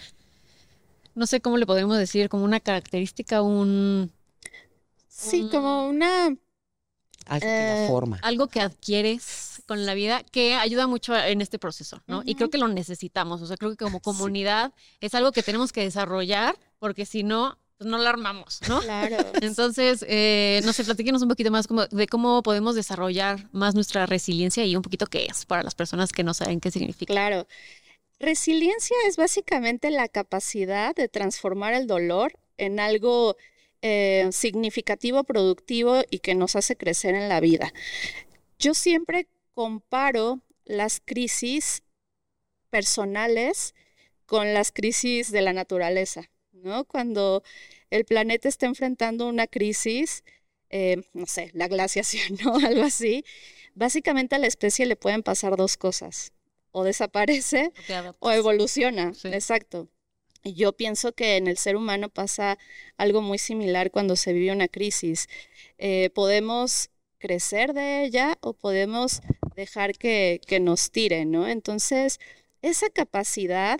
no sé cómo le podemos decir, como una característica, un... Sí, como una algo que eh, forma. Algo que adquieres con la vida que ayuda mucho en este proceso, ¿no? Y creo que lo necesitamos. O sea, creo que como comunidad es algo que tenemos que desarrollar porque si no, pues no lo armamos, ¿no? Claro. *laughs* Entonces, eh, no sé, platíquenos un poquito más como de cómo podemos desarrollar más nuestra resiliencia y un poquito qué es para las personas que no saben qué significa. Claro. Resiliencia es básicamente la capacidad de transformar el dolor en algo eh, significativo, productivo y que nos hace crecer en la vida. Yo siempre comparo las crisis personales con las crisis de la naturaleza, ¿no? Cuando el planeta está enfrentando una crisis, eh, no sé, la glaciación, *laughs* ¿no? Algo así, básicamente a la especie le pueden pasar dos cosas, o desaparece o evoluciona, exacto. Yo pienso que en el ser humano pasa algo muy similar cuando se vive una crisis. Eh, podemos crecer de ella o podemos dejar que, que nos tire, ¿no? Entonces, esa capacidad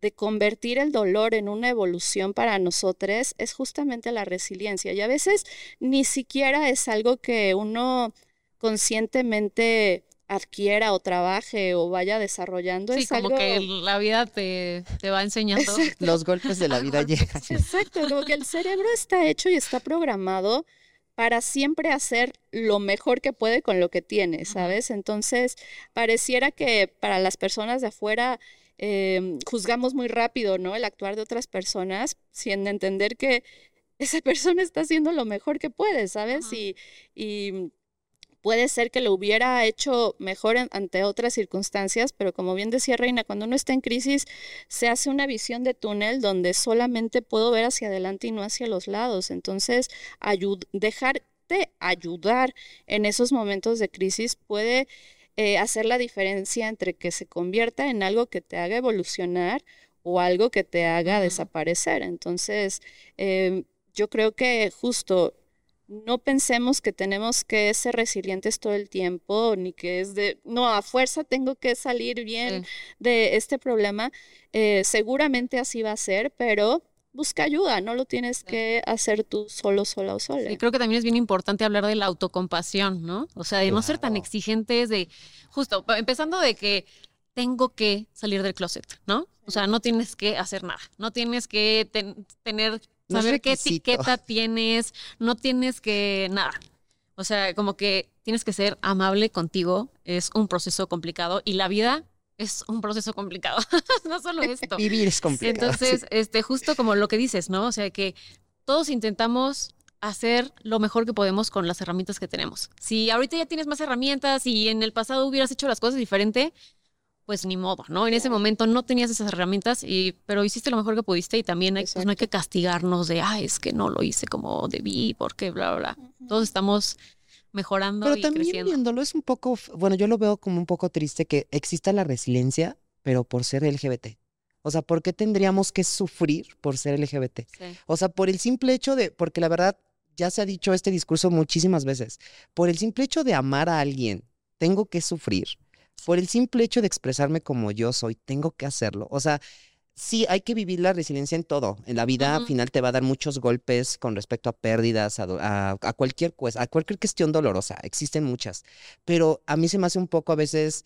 de convertir el dolor en una evolución para nosotros es justamente la resiliencia. Y a veces ni siquiera es algo que uno conscientemente adquiera o trabaje o vaya desarrollando. Sí, como que la vida te, va enseñando. Los golpes de la vida *laughs* llegan. Exacto, como que el cerebro está hecho y está programado para siempre hacer lo mejor que puede con lo que tiene, ¿sabes? Entonces, pareciera que para las personas de afuera em, juzgamos muy rápido, ¿no? El actuar de otras personas, sin entender que esa *laughs* persona está haciendo lo mejor que puede, ¿sabes? y puede ser que lo hubiera hecho mejor ante otras circunstancias, pero como bien decía Reina, cuando uno está en crisis se hace una visión de túnel donde solamente puedo ver hacia adelante y no hacia los lados. Entonces, dejarte ayudar en esos momentos de crisis puede eh, hacer la diferencia entre que se convierta en algo que te haga evolucionar o algo que te haga desaparecer. Entonces, em, yo creo que justo no pensemos que tenemos que ser resilientes todo el tiempo, ni que es de, no, a fuerza tengo que salir bien de este problema. Eh, seguramente así va a ser, pero busca ayuda, no lo tienes que hacer tú solo, sola o sola. Y creo que también es bien importante hablar de la autocompasión, ¿no? O sea, de no ser tan exigentes, de, justo, empezando de que tengo que salir del closet, ¿no? O sea, no tienes que hacer nada, no tienes que tener saber qué etiqueta tienes, no tienes que nada. O sea, como que tienes que ser amable contigo, es un proceso complicado y la vida es un proceso complicado, *laughs* no solo esto. Vivir es complicado. Entonces, este, justo como lo que dices, ¿no? O sea, que todos intentamos hacer lo mejor que podemos con las herramientas que tenemos. Si ahorita ya tienes más herramientas y en el pasado hubieras hecho las cosas diferente, pues ni modo, ¿no? En ese momento no tenías esas herramientas, y, pero hiciste lo mejor que pudiste y también hay, pues, no hay que castigarnos de, ay, es que no lo hice como debí, porque bla, bla, bla. Todos estamos mejorando Pero y también creciendo. viéndolo es un poco, bueno, yo lo veo como un poco triste que exista la resiliencia, pero por ser LGBT. O sea, ¿por qué tendríamos que sufrir por ser LGBT? Sí. O sea, por el simple hecho de, porque la verdad, ya se ha dicho este discurso muchísimas veces, por el simple hecho de amar a alguien, tengo que sufrir. Por el simple hecho de expresarme como yo soy, tengo que hacerlo. O sea, sí, hay que vivir la resiliencia en todo. En la vida al Ujú. final te va a dar muchos golpes con respecto a pérdidas, a, a- a cualquier a cualquier cuestión dolorosa. Existen muchas. Pero a mí se me hace un poco a veces,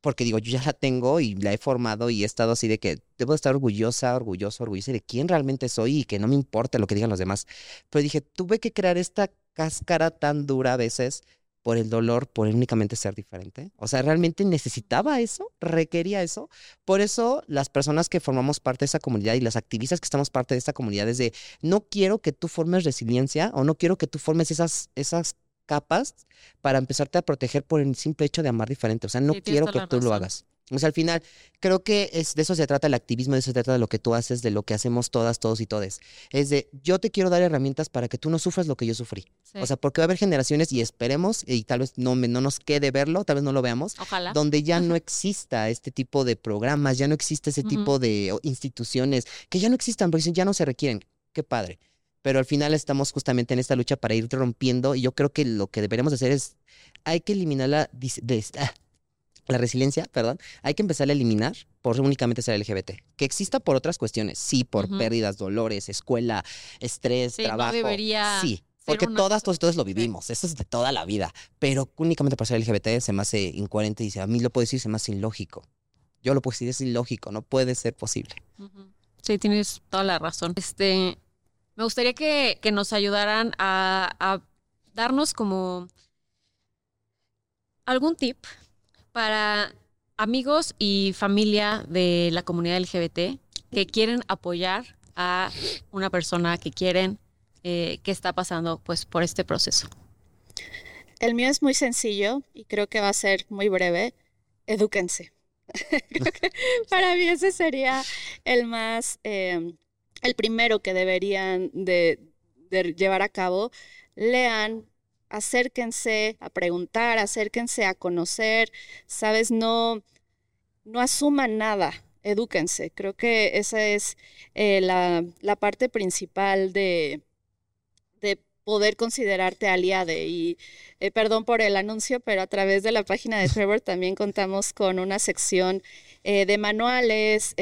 porque digo, yo ya la tengo y la he formado y he estado así de que debo estar orgullosa, orgulloso, orgullosa de quién realmente soy y que no me importa lo que digan los demás. Pero dije, tuve que crear esta cáscara tan dura a veces por el dolor, por únicamente ser diferente. O sea, realmente necesitaba eso, requería eso. Por eso las personas que formamos parte de esa comunidad y las activistas que estamos parte de esta comunidad es de, no quiero que tú formes resiliencia o no quiero que tú formes esas, esas capas para empezarte a proteger por el simple hecho de amar diferente. O sea, no Sí, quiero que tú lo hagas. O sea, al final, creo que es, de eso se trata el activismo, de eso se trata de lo que tú haces, de lo que hacemos todas, todos y todes. Es de, yo te quiero dar herramientas para que tú no sufras lo que yo sufrí. sí. O sea, porque va a haber generaciones y esperemos, y tal vez no, me- no nos quede verlo, tal vez no lo veamos, Ojalá. donde ya no *laughs* exista este tipo de programas, ya no existe ese tipo de instituciones, que ya no existan, porque ya no se requieren. Qué padre. Pero al final estamos justamente en esta lucha para ir rompiendo y yo creo que lo que deberíamos hacer es, hay que eliminar la, dis- des- ah, la resiliencia, perdón, hay que empezar a eliminar por únicamente ser LGBT. Que exista por otras cuestiones, sí, por pérdidas, dolores, escuela, estrés, Sí, no trabajo. debería sí, porque una todas, todos todos lo sí. vivimos, eso es de toda la vida. Pero únicamente por ser LGBT se me hace incoherente y dice, a mí lo puedo decir, se me hace ilógico. Yo lo puedo decir, es ilógico, no puede ser posible. Sí, tienes toda la razón. Este, me gustaría que, que nos ayudaran a, a darnos como algún tip para amigos y familia de la comunidad LGBT que quieren apoyar a una persona que quieren eh, que está pasando pues por este proceso. El mío es muy sencillo y creo que va a ser muy breve. Edúquense. *laughs* Para mí ese sería el más, eh, el primero que deberían de, de llevar a cabo. Lean, acérquense a preguntar, acérquense a conocer, sabes, no, no asuman nada, edúquense. Creo que esa es eh, la, la parte principal de, de poder considerarte aliade. Y eh, perdón por el anuncio, pero a través de la página de *laughs* Trevor también contamos con una sección eh, de manuales,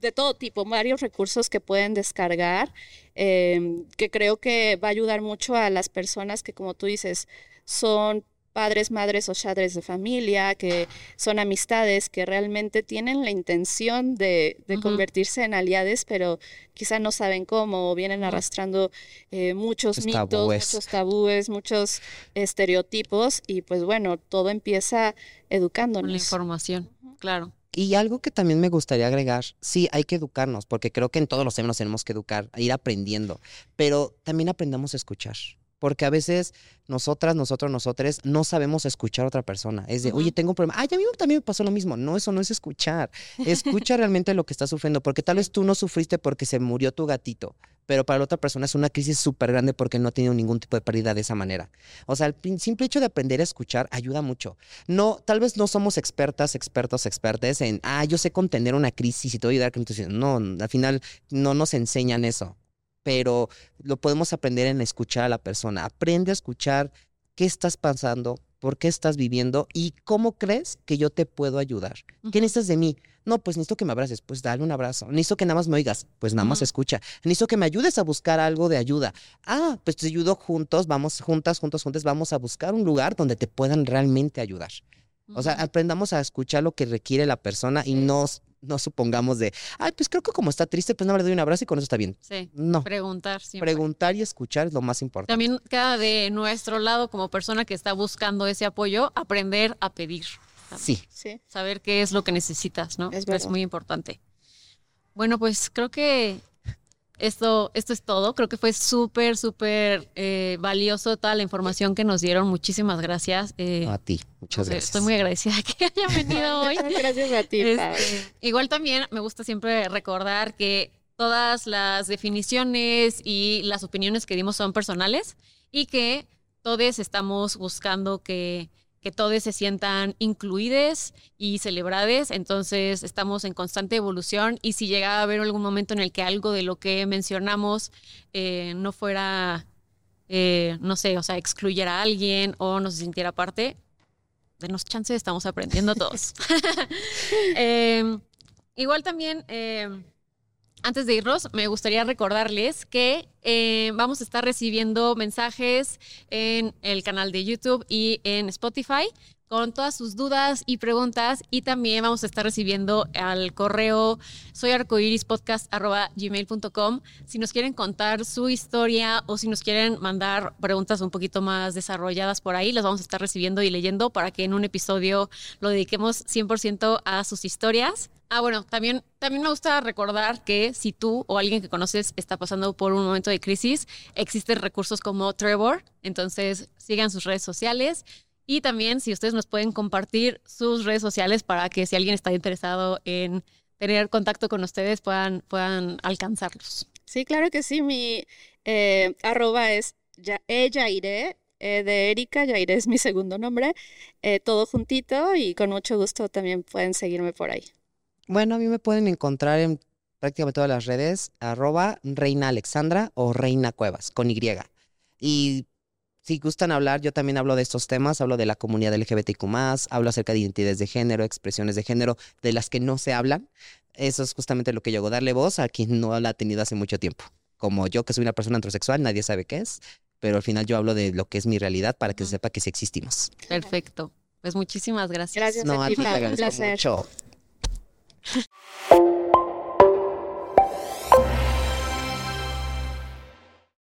de todo tipo, varios recursos que pueden descargar, eh, que creo que va a ayudar mucho a las personas que, como tú dices, son padres, madres o padres de familia, que son amistades, que realmente tienen la intención de, de convertirse en aliades, pero quizá no saben cómo, o vienen arrastrando eh, muchos mitos, tabúes. muchos tabúes, muchos estereotipos, y pues bueno, todo empieza Con la educándonos. información, claro. Y algo que también me gustaría agregar, sí, hay que educarnos, porque creo que en todos los temas tenemos que educar, ir aprendiendo, pero también aprendamos a escuchar. Porque a veces nosotras, nosotros, nosotres no sabemos escuchar a otra persona. Es de, oye, tengo un problema. Ay, a mí también me pasó lo mismo. No, eso no es escuchar. Escucha realmente lo que está sufriendo, porque tal vez tú no sufriste porque se murió tu gatito, pero para la otra persona es una crisis súper grande porque no ha tenido ningún tipo de pérdida de esa manera. O sea, el simple hecho de aprender a escuchar ayuda mucho. No, tal vez no somos expertas, expertos, expertes en, ah, yo sé contener una crisis y te voy a ayudar. con tu-". No, al final no nos enseñan eso, pero lo podemos aprender en escuchar a la persona. Aprende a escuchar qué estás pasando, por qué estás viviendo y cómo crees que yo te puedo ayudar. ¿Qué Ujú. necesitas de mí? No, pues necesito que me abraces, pues dale un abrazo. Necesito que nada más me oigas, pues nada más escucha. Necesito que me ayudes a buscar algo de ayuda. Ah, pues te ayudo juntos, vamos juntas, juntos, juntos, vamos a buscar un lugar donde te puedan realmente ayudar. O sea, aprendamos a escuchar lo que requiere la persona y no, no supongamos de, ay, pues creo que como está triste, pues nada más le doy un abrazo y con eso está bien. Sí, No, preguntar siempre. preguntar y escuchar es lo más importante. También queda de nuestro lado como persona que está buscando ese apoyo, aprender a pedir. Sí. Sí. Saber qué es lo que necesitas, ¿no? Es muy importante. Bueno, pues creo que esto, esto es todo. Creo que fue súper, súper eh, valioso toda la información que nos dieron. Muchísimas gracias. Eh, A ti, muchas sé, gracias. Estoy muy agradecida que *laughs* haya venido hoy. *laughs* Gracias a ti. Este, igual también me gusta siempre recordar que todas las definiciones y las opiniones que dimos son personales y que todos estamos buscando que, que todos se sientan incluidos y celebrados, entonces estamos en constante evolución y si llega a haber algún momento en el que algo de lo que mencionamos eh, no fuera, eh, no sé, o sea, excluyera a alguien o no se sintiera parte, denos chance, estamos aprendiendo todos. *laughs* *laughs* Em, igual también... antes de irnos, me gustaría recordarles que eh, vamos a estar recibiendo mensajes en el canal de YouTube y en Spotify con todas sus dudas y preguntas. Y también vamos a estar recibiendo al correo soyarcoirispodcast.gmail.com si nos quieren contar su historia o si nos quieren mandar preguntas un poquito más desarrolladas por ahí, las vamos a estar recibiendo y leyendo para que en un episodio lo dediquemos 100% a sus historias. Ah, bueno, también, también me gusta recordar que si tú o alguien que conoces está pasando por un momento de crisis, existen recursos como Trevor, entonces sigan sus redes sociales y también si ustedes nos pueden compartir sus redes sociales para que si alguien está interesado en tener contacto con ustedes puedan, puedan alcanzarlos. Sí, claro que sí. Mi eh, arroba es ya, e eh, de Erika. Yairé es mi segundo nombre. eh, todo juntito y con mucho gusto también pueden seguirme por ahí. Bueno, a mí me pueden encontrar en prácticamente todas las redes, arroba Reina Alexandra o Reina Cuevas, con Y. Y si gustan hablar, yo también hablo de estos temas, hablo de la comunidad LGBTQ+, hablo acerca de identidades de género, expresiones de género, de las que no se hablan. Eso es justamente lo que yo hago, darle voz a quien no la ha tenido hace mucho tiempo. Como yo, que soy una persona heterosexual, nadie sabe qué es, pero al final yo hablo de lo que es mi realidad para que se sepa que sí existimos. Perfecto. Pues muchísimas gracias. Gracias No, a ti, te agradezco placer. mucho. *laughs*